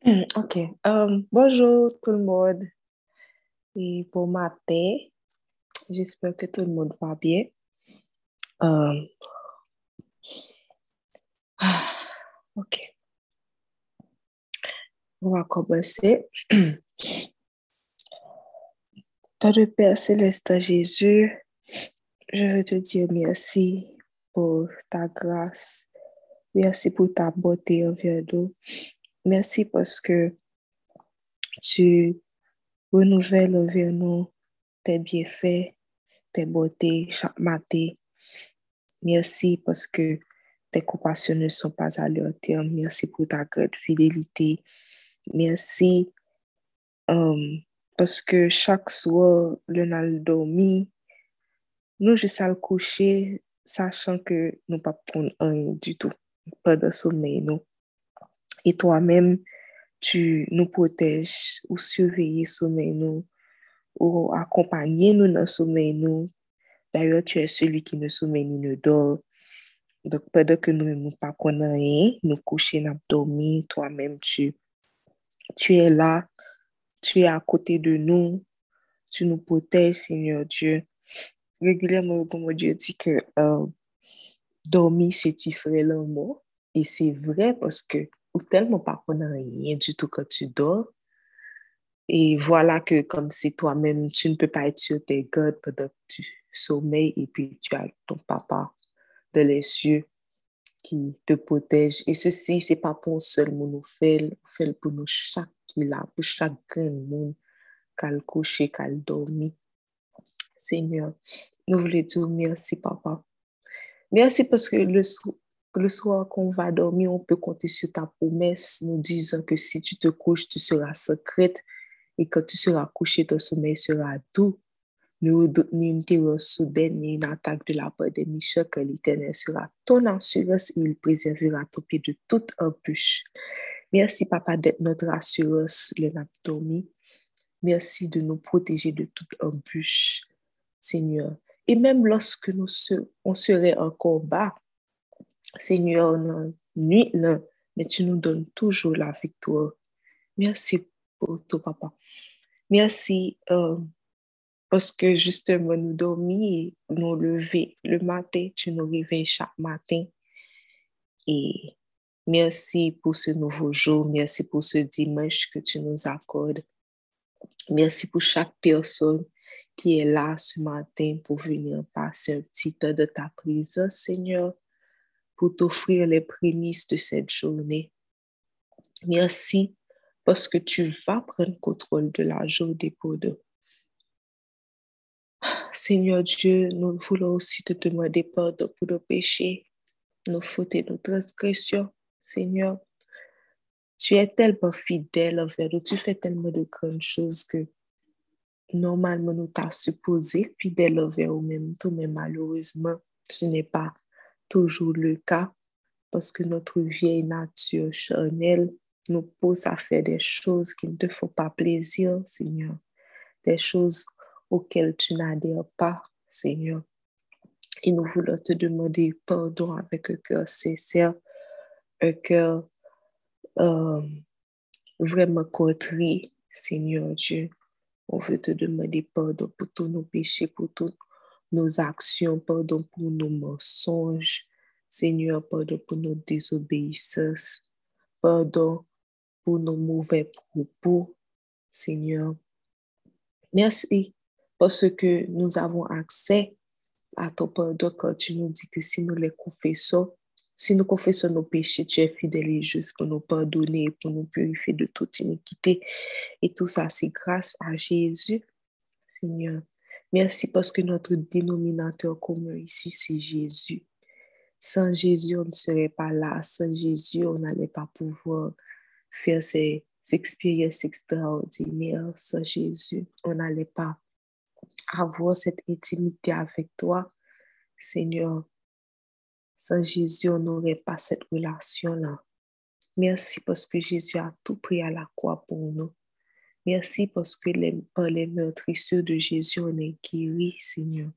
Ok. Um, bonjour tout le monde. Et pour matin, j'espère que tout le monde va bien. Um, ok. On va commencer. Dans le Père Céleste Jésus, je veux te dire merci pour ta grâce. Merci pour ta beauté envers nous. Merci parce que tu renouvelles envers nous tes bienfaits, tes beautés chaque matin. Merci parce que tes compassions ne sont pas à leur terme. Merci pour ta grande fidélité. Merci um, parce que chaque soir, le n'a dormi, nous juste à le coucher, sachant que nous ne pas prendre du tout, pas de sommeil, non. Et toi-même, tu nous protèges ou surveilles sommeil nous, ou accompagner nous dans sommeil nous. D'ailleurs, tu es celui qui ne sommeille ni ne dort. Donc, pendant que nous ne pas rien, nous coucher, nous dormir, toi-même, tu, tu es là, tu es à côté de nous, tu nous protèges, Seigneur Dieu. Régulièrement, mon Dieu dit que euh, dormir, c'est le mot. Et c'est vrai parce que ou tellement pas qu'on rien du tout quand tu dors. Et voilà que comme c'est toi-même, tu ne peux pas être sur tes gardes pendant que tu sommeilles et puis tu as ton papa de les cieux qui te protège. Et ceci, c'est pas pour seul monde, nous fait, fait pour nous chaque qui là, pour chaque grand monde qu'à le coucher, qu'à le dormir. Seigneur, nous voulons dire merci, papa. Merci parce que le, le soir qu'on va dormir, on peut compter sur ta promesse, nous disant que si tu te couches, tu seras secrète et quand tu seras couché, ton sommeil sera doux. Ni une terreur soudaine, ni une attaque de la part des méchants, que l'Éternel sera ton assurance et il préservera ton pied de toute embûche. Merci, Papa, d'être notre assurance, le dormi. Merci de nous protéger de toute embûche, Seigneur. Et même lorsque nous on serait en combat, Seigneur, non, nuit, non, mais tu nous donnes toujours la victoire. Merci pour tout, papa. Merci euh, parce que justement, nous dormir, nous lever le matin, tu nous réveilles chaque matin. Et merci pour ce nouveau jour, merci pour ce dimanche que tu nous accordes. Merci pour chaque personne qui est là ce matin pour venir passer un petit temps de ta présence, Seigneur pour t'offrir les prémices de cette journée. Merci parce que tu vas prendre contrôle de la journée pour nous. Seigneur Dieu, nous voulons aussi te demander pardon pour nos péchés, nos fautes et nos transgressions. Seigneur, tu es tellement fidèle envers nous, tu fais tellement de grandes choses que normalement nous t'as supposé fidèle envers nous-mêmes, mais malheureusement, ce n'est pas toujours le cas parce que notre vieille nature charnelle nous pousse à faire des choses qui ne te font pas plaisir, Seigneur. Des choses auxquelles tu n'adhères pas, Seigneur. Et nous voulons te demander pardon avec un cœur sincère, un cœur euh, vraiment contrit, Seigneur Dieu. On veut te demander pardon pour tous nos péchés, pour tous nos actions, pardon pour nos mensonges, Seigneur, pardon pour nos désobéissances, pardon pour nos mauvais propos, Seigneur. Merci parce que nous avons accès à ton pardon quand tu nous dis que si nous les confessons, si nous confessons nos péchés, tu es fidèle et juste pour nous pardonner et pour nous purifier de toute iniquité. Et tout ça, c'est grâce à Jésus, Seigneur. Merci parce que notre dénominateur commun ici, c'est Jésus. Sans Jésus, on ne serait pas là. Sans Jésus, on n'allait pas pouvoir faire ces expériences extraordinaires. Sans Jésus, on n'allait pas avoir cette intimité avec toi, Seigneur. Sans Jésus, on n'aurait pas cette relation-là. Merci parce que Jésus a tout pris à la croix pour nous. Merci parce que par les meurtrissures de Jésus, on est guéri, Seigneur.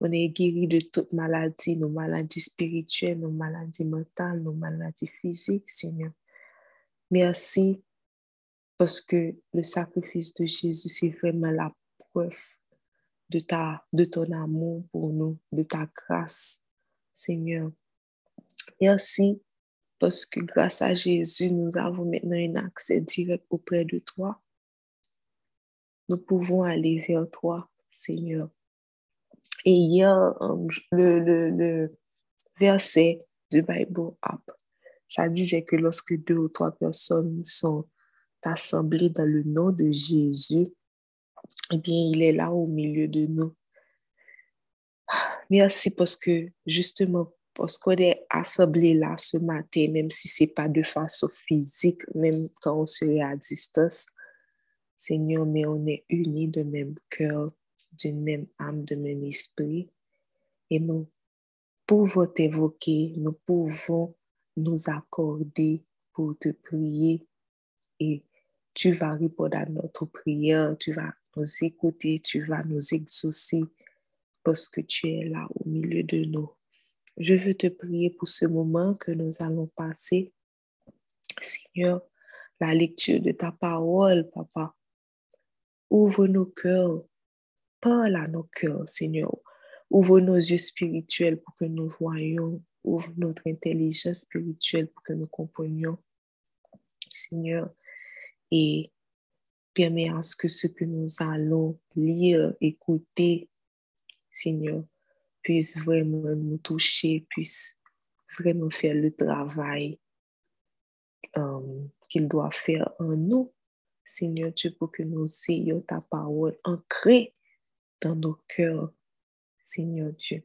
On est guéri de toute maladie, nos maladies spirituelles, nos maladies mentales, nos maladies physiques, Seigneur. Merci parce que le sacrifice de Jésus, c'est vraiment la preuve de, ta, de ton amour pour nous, de ta grâce, Seigneur. Merci parce que grâce à Jésus, nous avons maintenant un accès direct auprès de toi. Nous pouvons aller vers toi, Seigneur. Et hier, euh, le, le, le verset du Bible App, ça disait que lorsque deux ou trois personnes sont assemblées dans le nom de Jésus, eh bien, il est là au milieu de nous. Merci parce que justement, parce qu'on est assemblés là ce matin, même si ce n'est pas de façon physique, même quand on serait à distance, Seigneur, mais on est unis de même cœur, d'une même âme, de même esprit. Et nous pouvons t'évoquer, nous pouvons nous accorder pour te prier et tu vas répondre à notre prière, tu vas nous écouter, tu vas nous exaucer parce que tu es là au milieu de nous. Je veux te prier pour ce moment que nous allons passer. Seigneur, la lecture de ta parole, Papa. Ouvre nos cœurs, parle à nos cœurs, Seigneur. Ouvre nos yeux spirituels pour que nous voyions. Ouvre notre intelligence spirituelle pour que nous comprenions, Seigneur. Et permets à ce que ce que nous allons lire, écouter, Seigneur, puisse vraiment nous toucher, puisse vraiment faire le travail euh, qu'il doit faire en nous. Seigneur Dieu, pour que nous ayons ta parole ancrée dans nos cœurs, Seigneur Dieu.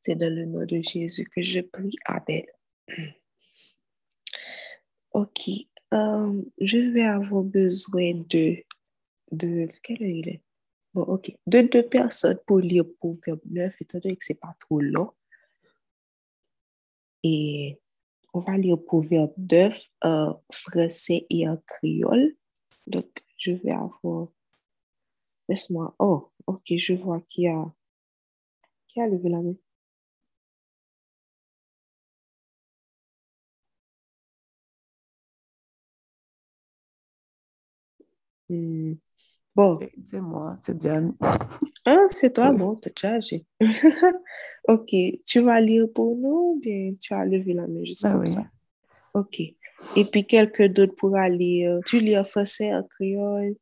C'est dans le nom de Jésus que je prie. Amen. Ok, euh, je vais avoir besoin de, de, quelle heure il est? Bon, ok, de deux personnes pour lire Proverbe 9, étant donné que ce n'est pas trop long. Et on va lire Proverbe 9 en français et en créole. Donc, je vais avoir, laisse-moi, oh, ok, je vois qui a, qui a levé la main. Hmm. Bon. C'est moi, c'est Diane. Ah, c'est toi, bon, t'as chargé. ok, tu vas lire pour nous ou bien tu as levé la main juste ah comme ça? Ok. Et puis quelqu'un d'autre pourra lire. Tu lis en français, en créole?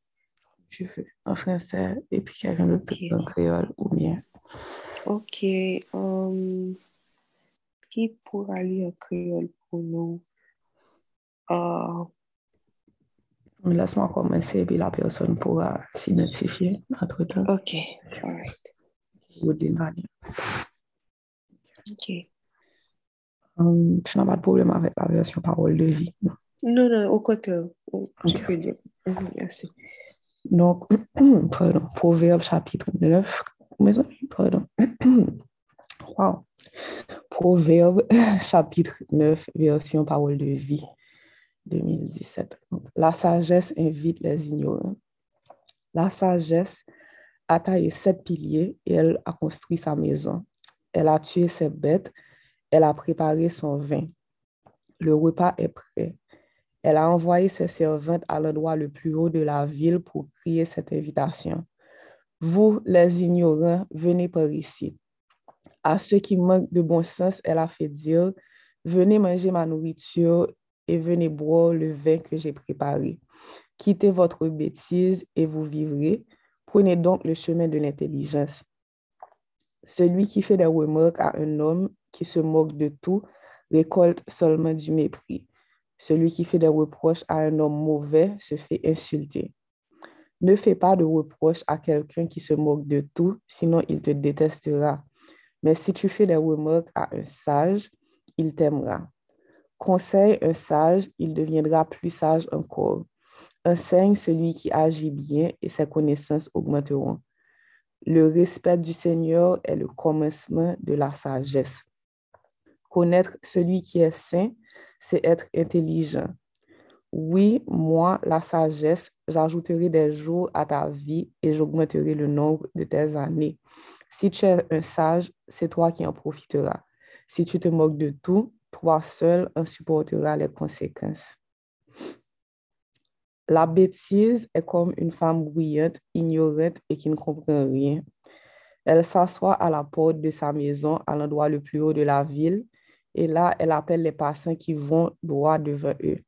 Je veux. En français, et puis quelqu'un d'autre en créole ou bien. Ok. Um, qui pourra lire en créole pour nous? Uh, Laisse-moi commencer et puis la personne pourra s'identifier entre-temps. OK. All right. OK. Um, tu n'as pas de problème avec la version parole de vie, non? Non, non, au contraire. Peux dire. Mhm, merci. Donc, pardon, Proverbe chapitre 9. Mes amis, pardon. wow. Proverbe chapitre 9, version parole de vie. 2017. la sagesse invite les ignorants. La sagesse a taillé sept piliers et elle a construit sa maison. Elle a tué ses bêtes. Elle a préparé son vin. Le repas est prêt. Elle a envoyé ses servantes à l'endroit le plus haut de la ville pour crier cette invitation. Vous, les ignorants, venez par ici. À ceux qui manquent de bon sens, elle a fait dire, venez manger ma nourriture et venez boire le vin que j'ai préparé. Quittez votre bêtise et vous vivrez. Prenez donc le chemin de l'intelligence. Celui qui fait des remarques à un homme qui se moque de tout récolte seulement du mépris. Celui qui fait des reproches à un homme mauvais se fait insulter. Ne fais pas de reproches à quelqu'un qui se moque de tout, sinon il te détestera. Mais si tu fais des remarques à un sage, il t'aimera. Conseille un sage, il deviendra plus sage encore. Enseigne celui qui agit bien et ses connaissances augmenteront. Le respect du Seigneur est le commencement de la sagesse. Connaître celui qui est saint, c'est être intelligent. Oui, moi, la sagesse, j'ajouterai des jours à ta vie et j'augmenterai le nombre de tes années. Si tu es un sage, c'est toi qui en profiteras. Si tu te moques de tout, toi seul en supportera les conséquences. La bêtise est comme une femme bruyante, ignorante et qui ne comprend rien. Elle s'assoit à la porte de sa maison à l'endroit le plus haut de la ville et là, elle appelle les passants qui vont droit devant eux.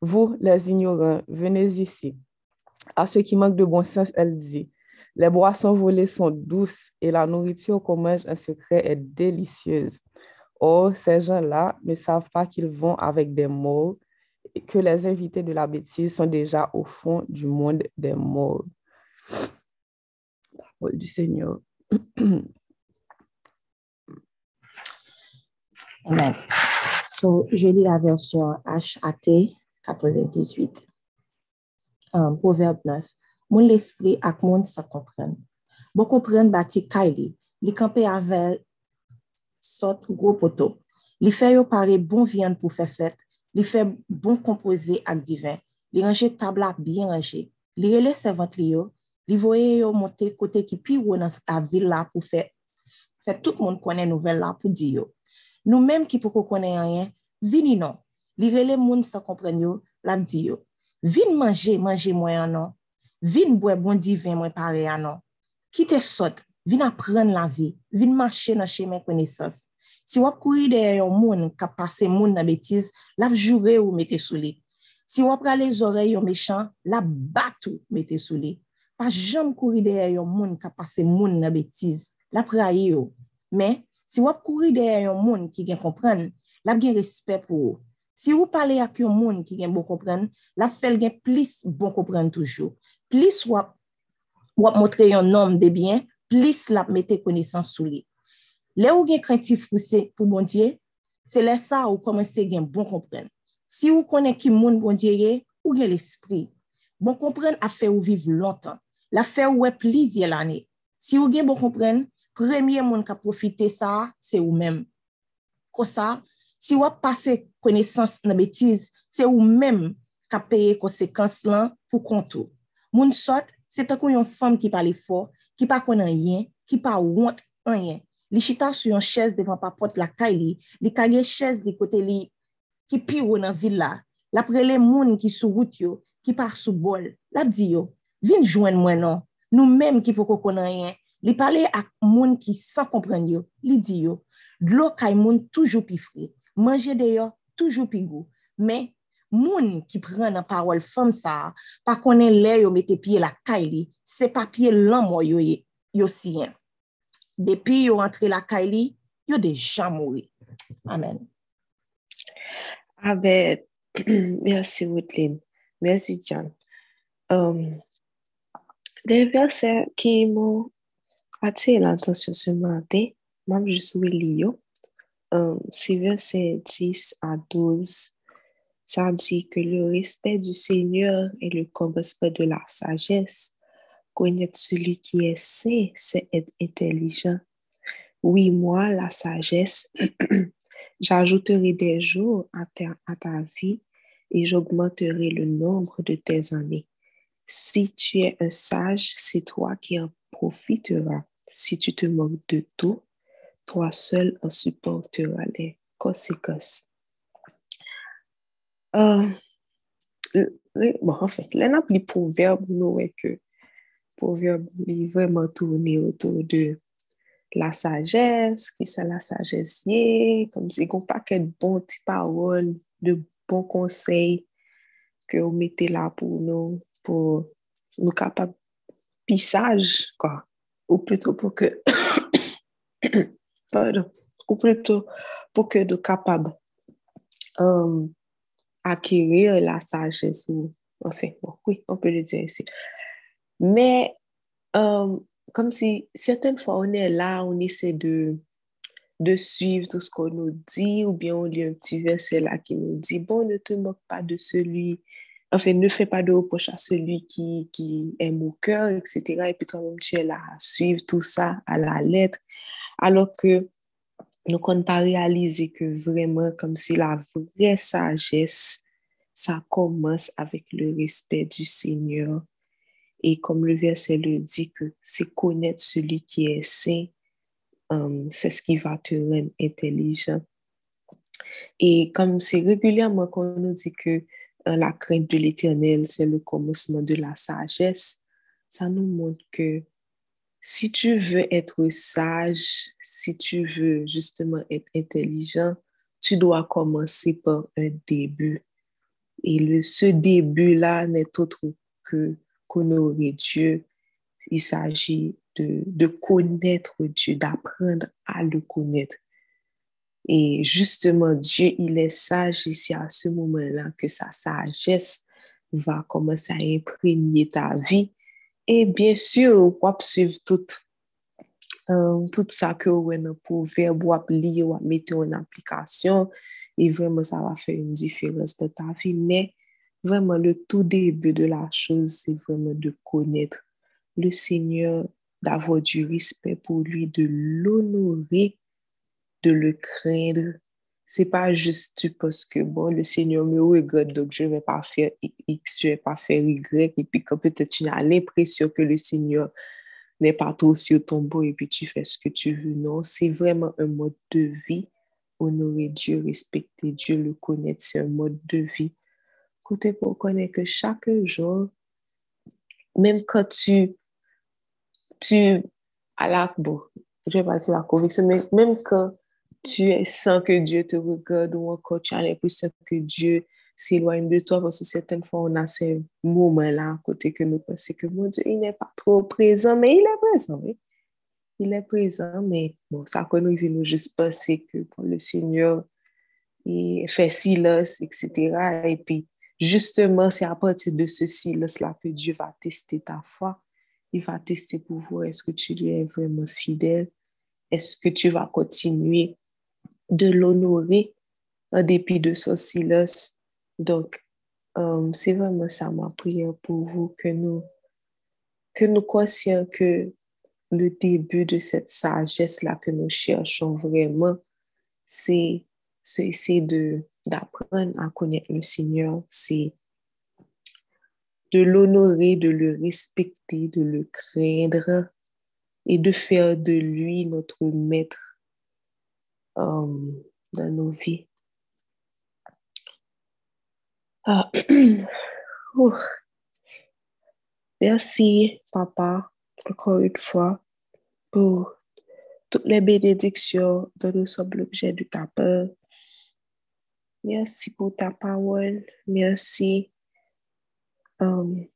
Vous, les ignorants, venez ici. À ceux qui manquent de bon sens, elle dit, les boissons volées sont douces et la nourriture qu'on mange en secret est délicieuse. Or, ces gens-là ne savent pas qu'ils vont avec des morts et que les invités de la bêtise sont déjà au fond du monde des morts. Parole du Seigneur. Amen. So, je lis la version HAT 98. Um, Proverbe 9. Mon l'esprit ak moun sa kompren. Bon kompren bati kay li. Kampe sot gro poto. Li fè yo pare bon vyan pou fè fèt, li fè bon kompoze ak divin, li range tabla bien range, li rele servant li yo, li voye yo monte kote ki pi wou nan a vil la pou fè, fè tout moun konen nouvel la pou di yo. Nou menm ki pou ko konen yanyen, vini non, li rele moun sa kompren yo, la di yo. Vin manje, manje mwen anon, vin bwe bon divin mwen pare anon, ki te sot, vin apren la vi. Vin mache nan chemen konesos. Si wap kouri de yon moun ka pase moun na betiz, la jure ou mette sou li. Si wap prale zore yon mechan, la batou mette sou li. Pa jom kouri de yon moun ka pase moun na betiz, la praye yo. Men, Si wap kouri de yon moun ki gen kompren, la gen respet pou ou. Si wap pale ak yon moun ki gen bon kompren, la fel gen plis bon kompren toujou. Plis wap motre yon nom de bien, plis la mette konesans sou li. Le ou gen krentif pou bon diye, se le sa ou komanse gen bon kompren. Si ou konen ki moun bon diye, ou gen l'esprit. Bon kompren a fe ou vive lontan. La fe ou we plis ye lane. Si ou gen bon kompren, premye moun ka profite sa, se ou men. Ko sa, si wap pase konesans nan betiz, se ou men ka peye konsekans lan pou kontou. Moun sot, se takou yon fom ki pale fo, ki pa konan yen, ki pa want anyen. Li chita sou yon ches devan pa pot la kay li, li kage ches kote li ki pi ou nan villa. La prele moun ki sou wout yo, ki par sou bol. La di yo, vin jwen mwen non. Nou men ki pou konan yen, Li pale ak moun ki san kompren yo, li di yo, dlo kay moun toujou pi fri, manje de yo toujou pi gou. Men, moun ki pren nan parol fom sa, pa konen le yo mette piye la kay li, se pa piye lan mo yo yo siyen. Depi yo rentre la kay li, yo deja moui. Amen. Amen. Mersi Woodline. Mersi Jan. De verse ki mo Atire l'attention ce matin, même je suis lié. c'est verset 10 à 12. Ça dit que le respect du Seigneur est le commencement de la sagesse. Connaître celui qui est saint, c'est être intelligent. Oui, moi, la sagesse, j'ajouterai des jours à ta, vie et j'augmenterai le nombre de tes années. Si tu es un sage, c'est toi qui en profiteras. Si tu te moques de tout, toi seul en supporteras les conséquences. Euh, bon, en fait, l'un des proverbes, nous, est que proverbe est vraiment tourné autour de la sagesse, qui c'est la sagesse, comme si on pas de bon petites paroles, de bons conseils que vous mettez là pour nous, pour nous capables pisage, quoi. Ou plutôt pour que, pardon, ou plutôt pour que de capable euh, acquérir la sagesse ou, enfin, bon, oui, on peut le dire ici. Mais, euh, comme si certaines fois on est là, on essaie de, de suivre tout ce qu'on nous dit, ou bien on lit un petit verset là qui nous dit, bon, ne te moque pas de celui enfin, ne fais pas de reproche à celui qui, qui aime au cœur, etc. Et puis toi-même, tu es là à suivre tout ça à la lettre, alors que nous ne pas réaliser que vraiment, comme si la vraie sagesse, ça commence avec le respect du Seigneur. Et comme le verset le dit, que c'est connaître celui qui est saint, um, c'est ce qui va te rendre intelligent. Et comme c'est régulièrement qu'on nous dit que la crainte de l'éternel, c'est le commencement de la sagesse. Ça nous montre que si tu veux être sage, si tu veux justement être intelligent, tu dois commencer par un début. Et le, ce début-là n'est autre que qu'honorer Dieu. Il s'agit de, de connaître Dieu, d'apprendre à le connaître. Et justement, Dieu, il est sage et c'est à ce moment-là que sa sagesse va commencer à imprégner ta vie. Et bien sûr, va suivre tout, euh, tout ça que vous avez pour faire, vous lire, vous mettre en application. Et vraiment, ça va faire une différence dans ta vie. Mais vraiment, le tout début de la chose, c'est vraiment de connaître le Seigneur, d'avoir du respect pour lui, de l'honorer de le craindre. C'est pas juste parce que, bon, le Seigneur me regarde, donc je vais pas faire X, je vais pas faire Y, et puis quand peut-être tu as l'impression que le Seigneur n'est pas trop sur ton beau et puis tu fais ce que tu veux. Non, c'est vraiment un mode de vie. Honorer Dieu, respecter Dieu, le connaître, c'est un mode de vie. Côté pour connaître que chaque jour, même quand tu, tu, à bon, je vais pas dire la conviction, mais même quand tu sens que Dieu te regarde ou encore tu as l'impression que Dieu s'éloigne de toi parce que certaines fois on a ces moments-là à côté que nous pensons que mon Dieu, il n'est pas trop présent, mais il est présent, oui. Il est présent, mais bon, ça qu'on nous nous juste penser que le Seigneur, il fait silence, etc. Et puis, justement, c'est à partir de ce silence-là que Dieu va tester ta foi. Il va tester pour voir est-ce que tu lui es vraiment fidèle. Est-ce que tu vas continuer de l'honorer en dépit de son silence. Donc, euh, c'est vraiment ça ma prière pour vous, que nous, que nous conscients que le début de cette sagesse-là que nous cherchons vraiment, c'est essayer d'apprendre à connaître le Seigneur, c'est de l'honorer, de le respecter, de le craindre et de faire de lui notre maître um, dans nos vies. Ah. Merci, papa, encore une fois, pour toutes les bénédictions dont nous sommes l'objet de ta peur. Merci pour ta parole. Merci um,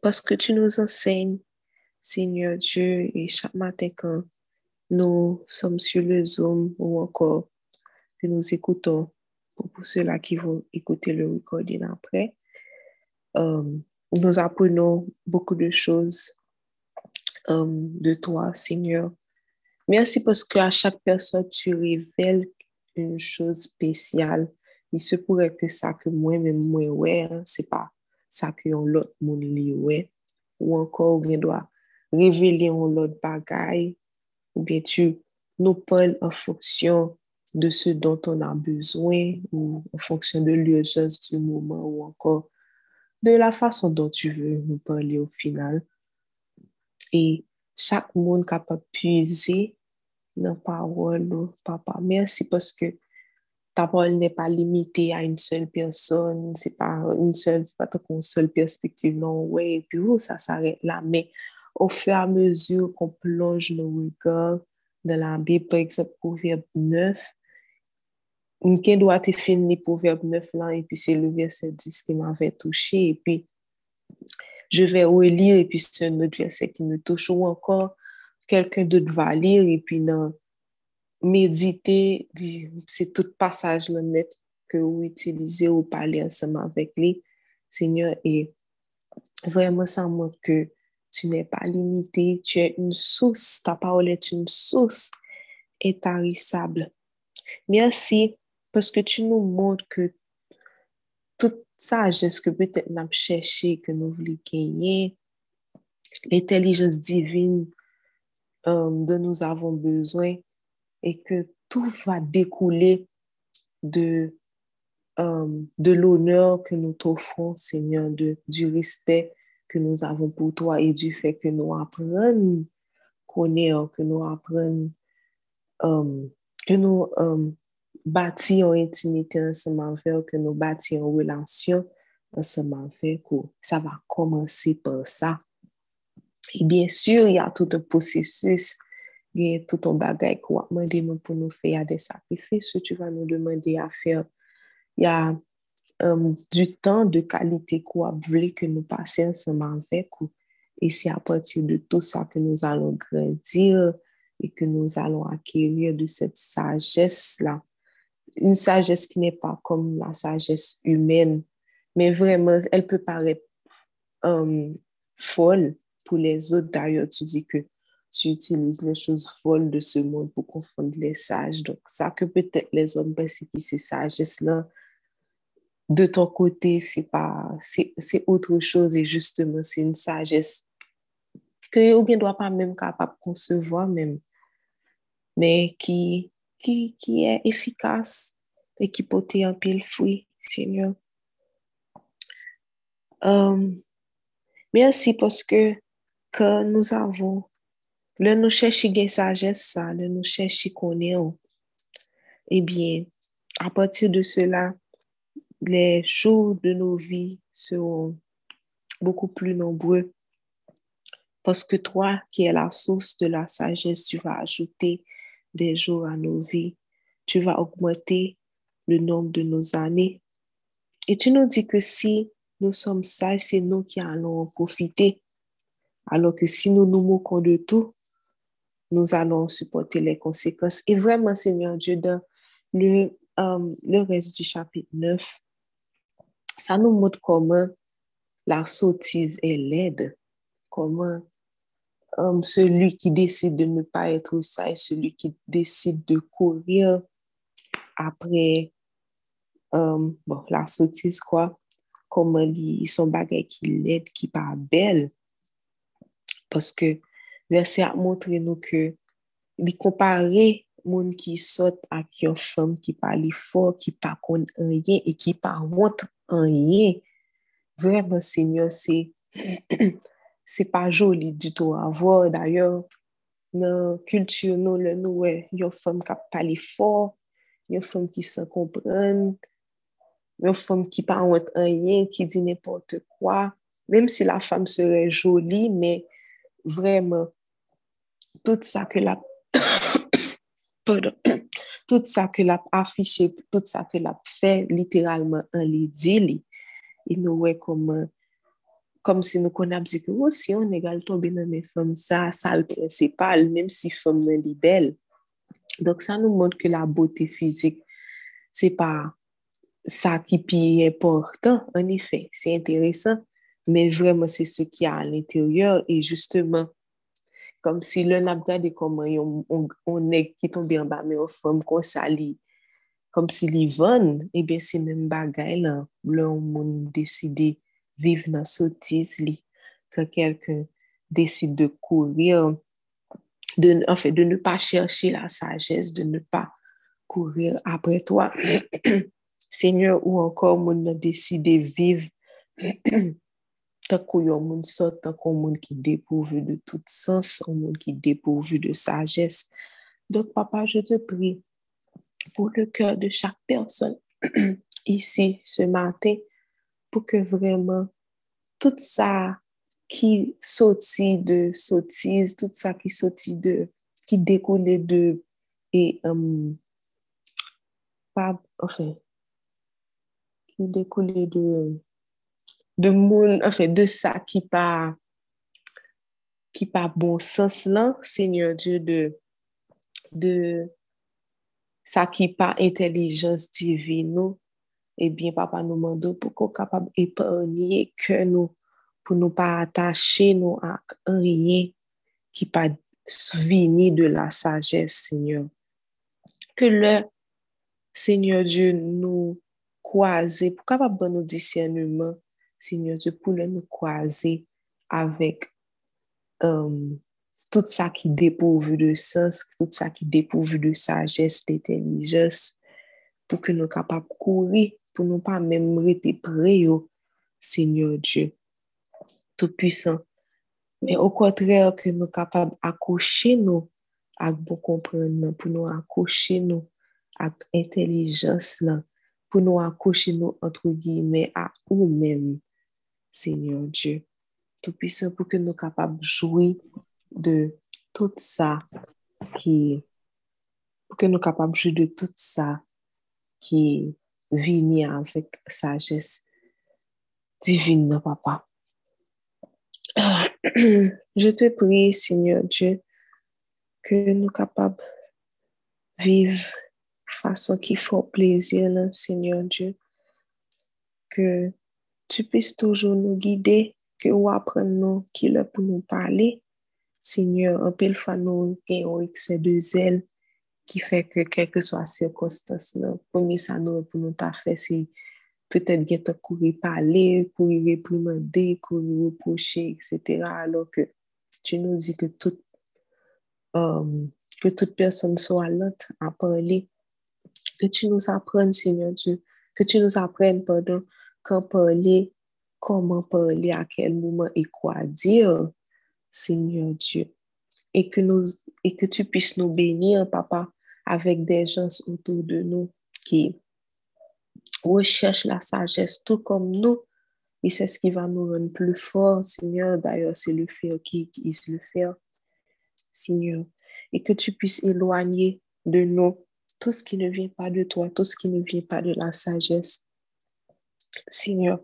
parce que tu nous enseignes, Seigneur Dieu, et chaque matin quand nous sommes sur le Zoom ou encore que nous écoutons pour ceux-là qui vont écouter le recording après. Euh, nous apprenons beaucoup de choses euh, de toi, Seigneur. Merci parce qu'à chaque personne, tu révèles une chose spéciale. Il se pourrait que ça que moi-même, moi, ouais, hein, c'est pas ça que l'autre monde ouais. Ou encore, on doit révéler l'autre bagaille ou bien tu nous parles en fonction de ce dont on a besoin ou en fonction de l'urgence du moment ou encore de la façon dont tu veux nous parler au final. Et chaque monde capable de puiser dans la parole, papa. Merci parce que ta parole n'est pas limitée à une seule personne, c'est pas une seule, c'est pas une seule perspective, non, ouais, et puis oh, ça s'arrête là. Mais au fur et à mesure qu'on plonge nos regards dans la Bible, par exemple, Proverbe 9, qui doit être fini Proverbe 9 là, et puis c'est le verset 10 qui m'avait touché, et puis je vais relire, et puis c'est un autre verset qui me touche, ou encore quelqu'un d'autre va lire, et puis non, méditer, c'est tout passage là net que vous utilisez ou parlez ensemble avec lui, Seigneur, et vraiment ça montre que tu n'es pas limité, tu es une source, ta parole est une source étarissable. Merci parce que tu nous montres que toute sagesse que peut-être nous avons cherché, que nous voulons gagner, l'intelligence divine euh, dont nous avons besoin et que tout va découler de, euh, de l'honneur que nous t'offrons, Seigneur, de, du respect que nous avons pour toi et du fait que nous apprenons connaître, que nous apprenons, um, que nous um, intimité ensemble avec que nous bâti en relation ensemble avec ça va commencer par ça. Et bien sûr, il y a tout un processus, il y a tout un bagage qu'on va demander pour nous faire des sacrifices, tu vas nous demander à faire. Il y a um, du temps de qualité qu'on voulu que nous passions ensemble avec. Et c'est à partir de tout ça que nous allons grandir et que nous allons acquérir de cette sagesse-là. Une sagesse qui n'est pas comme la sagesse humaine, mais vraiment, elle peut paraître um, folle pour les autres. D'ailleurs, tu dis que tu utilises les choses folles de ce monde pour confondre les sages. Donc, ça que peut-être les hommes pensent que c'est sagesse-là, de ton côté, c'est pas, c'est autre chose et justement, c'est une sagesse que aucun doit pas même capable de concevoir même, mais qui, qui, qui est efficace et qui peut un pile fruit, Seigneur. Um, merci parce que quand nous avons, le nous cherchons la sagesse, le nous cherchons qu'on est, eh bien, à partir de cela, les jours de nos vies seront beaucoup plus nombreux. Parce que toi, qui es la source de la sagesse, tu vas ajouter des jours à nos vies. Tu vas augmenter le nombre de nos années. Et tu nous dis que si nous sommes sages, c'est nous qui allons en profiter. Alors que si nous nous moquons de tout, nous allons supporter les conséquences. Et vraiment, Seigneur Dieu, dans le, euh, le reste du chapitre 9, ça nous montre comment la sottise est laide, comment um, celui qui décide de ne pas être sage, celui qui décide de courir après bon, la sottise, quoi, comment ils sont bagay qui l'aide, qui pas belle. Parce que verset a montré nous que il comparer qui saute à une femme qui parle fort, qui pas rien et qui pas honte rien. Vraiment, Seigneur, c'est c'est pas joli du tout à voir. D'ailleurs, dans la culture, le nous, une femme qui parle fort, une femme qui se comprend, une femme qui pas honte rien, qui dit n'importe quoi. Même si la femme serait jolie, mais vraiment, tout ça que la tout ça que l'a affiché, tout ça que l'a fait littéralement en les dit, il nous voit comme, comme si nous connaissions dit que oh, si on égale tomber dans les femmes, ça, ça le principal, même si femme est belle. Donc, ça nous montre que la beauté physique, c'est pas ça qui est important, en effet, c'est intéressant, mais vraiment, c'est ce qu'il y a à l'intérieur. Et justement, comme si l'un a regardé comment on, on, est qui tombe en bas, mais on femme qu'on sali, comme si les vont, et bien c'est même bagaille là, là on décide vivre dans sottise li, quand quelqu'un décide de courir, de, en fait, de ne pas chercher la sagesse, de ne pas courir après toi, Seigneur, ou encore on a décidé vivre tant qu'on y a monde sort, tant qu'on monde qui dépourvu de tout sens, un monde qui dépourvu de sagesse. Donc, papa, je te prie pour le cœur de chaque personne ici ce matin, pour que vraiment tout ça qui sortit de sottise, tout ça qui sortit de, qui découlait de, et, um, enfin, qui découlait de, de moun, enfin, de ça qui pas qui pas bon sens là, Seigneur Dieu, de, de ça qui pas intelligence divine, eh bien, papa nous demande pour qu'on capable d'épargner que nous, pour nous pas attacher nous à rien qui pas venir de la sagesse, Seigneur. Que le Seigneur Dieu nous croise pour capable nous discernement Seigneur Dieu, pour nous croiser avec euh, tout ça qui dépourvu de sens, tout ça qui dépourvu de sagesse, d'intelligence, pour que nous capables de courir, pour ne pas même rester près, Seigneur Dieu, Tout-Puissant. Mais au contraire, que nous capables d'accrocher nous, avec bon comprendre, pour nous accrocher nous ak intelijans lan pou nou akouche nou entre guillemets ou men, Seigneur Dieu. Tout puissant pou ke nou kapab joui de tout sa ki pou ke nou kapab joui de tout sa ki vini avèk sages divine, papa. Je te prie, Seigneur Dieu, que nous capables vivre façon qui fait plaisir, Seigneur Dieu. Que tu puisses toujours nous guider, que nous apprenions qui est pour nous parler. Seigneur, un peu le nous avons excès de zèle qui fait que, quelle que soit la circonstance, premier ça nous pour nous faire, c'est peut-être get courir parler, courir réprimander, courir reprocher, etc. Alors que tu nous dis que toute, euh, que toute personne soit l'autre à parler, que tu nous apprennes, Seigneur Dieu, que tu nous apprennes, pardon, quand parler, comment parler, à quel moment et quoi dire, Seigneur Dieu. Et que, tu puisses nous bénir, Papa, avec des gens autour de nous qui recherche la sagesse tout comme nous. Et c'est ce qui va nous rendre plus forts, Seigneur. D'ailleurs, c'est le faire qui utilise le faire, Seigneur. Et que tu puisses éloigner de nous tout ce qui ne vient pas de toi, tout ce qui ne vient pas de la sagesse, Seigneur.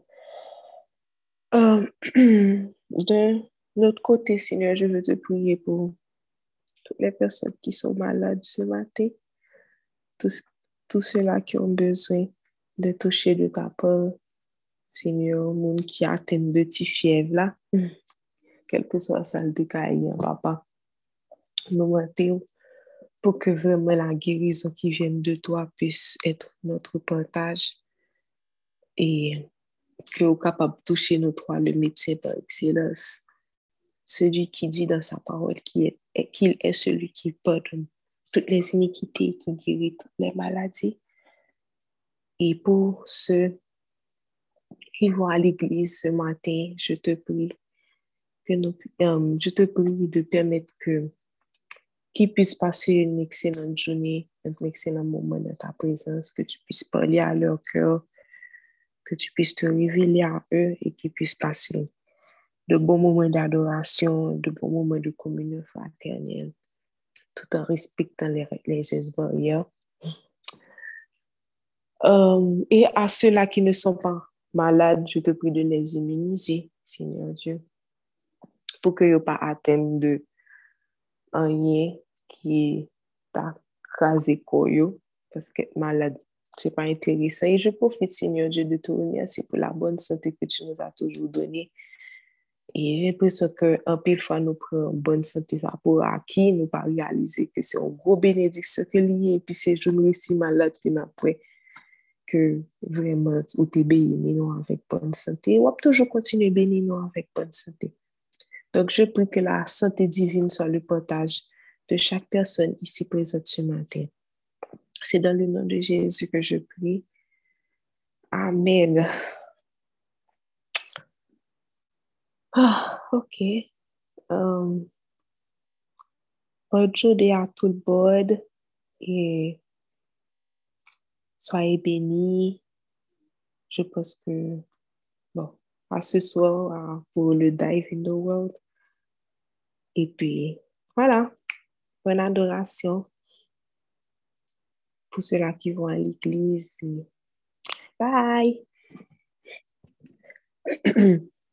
Euh, de notre côté, Seigneur, je veux te prier pour toutes les personnes qui sont malades ce matin, tous, ceux-là qui ont besoin de toucher de ta part, Seigneur, monde qui atteint de petits fièvres là, quel que soit ça le décaille, papa. Nous pour que vraiment la guérison qui vient de toi puisse être notre partage et que nous capable de toucher nos trois, le médecin par excellence, celui qui dit dans sa parole qu'il est, qu'il est celui qui pardonne toutes les iniquités, qui guérit toutes les maladies. Et pour ceux qui vont à l'église ce matin, je te prie que nous, euh, je te prie de permettre que qu'ils puissent passer une excellente journée, un excellent moment dans ta présence, que tu puisses parler à leur cœur, que tu puisses te révéler à eux et qu'ils puissent passer de bons moments d'adoration, de bons moments de communion fraternelle, tout en respectant les, les gestes barrières. Euh, et à ceux-là qui ne sont pas malades, je te prie de les immuniser, Seigneur Dieu, pour qu'ils n'aient pas atteint de rien qui t'a crasé parce que malade, ce n'est pas intéressant. Et je profite, Seigneur Dieu, de te remercier pour la bonne santé que tu nous as toujours donnée. Et j'ai l'impression qu'un peu de fois, nous prenons bonne santé ça pour acquis, nous pas réaliser que c'est un gros bénédiction que lié, et puis c'est nous si malade, puis après, que vraiment, ou t'es nous avec bonne santé, ou toujours continuer béni nous avec bonne santé. Donc, je prie que la santé divine soit le partage de chaque personne ici présente ce matin. C'est dans le nom de Jésus que je prie. Amen. Ah, ok. Um, journée à tout le monde et soyez bénis. Je pense que, bon, à ce soir pour le Dive in the World. Et puis, voilà, bonne adoration pour ceux-là qui vont à l'église. Bye!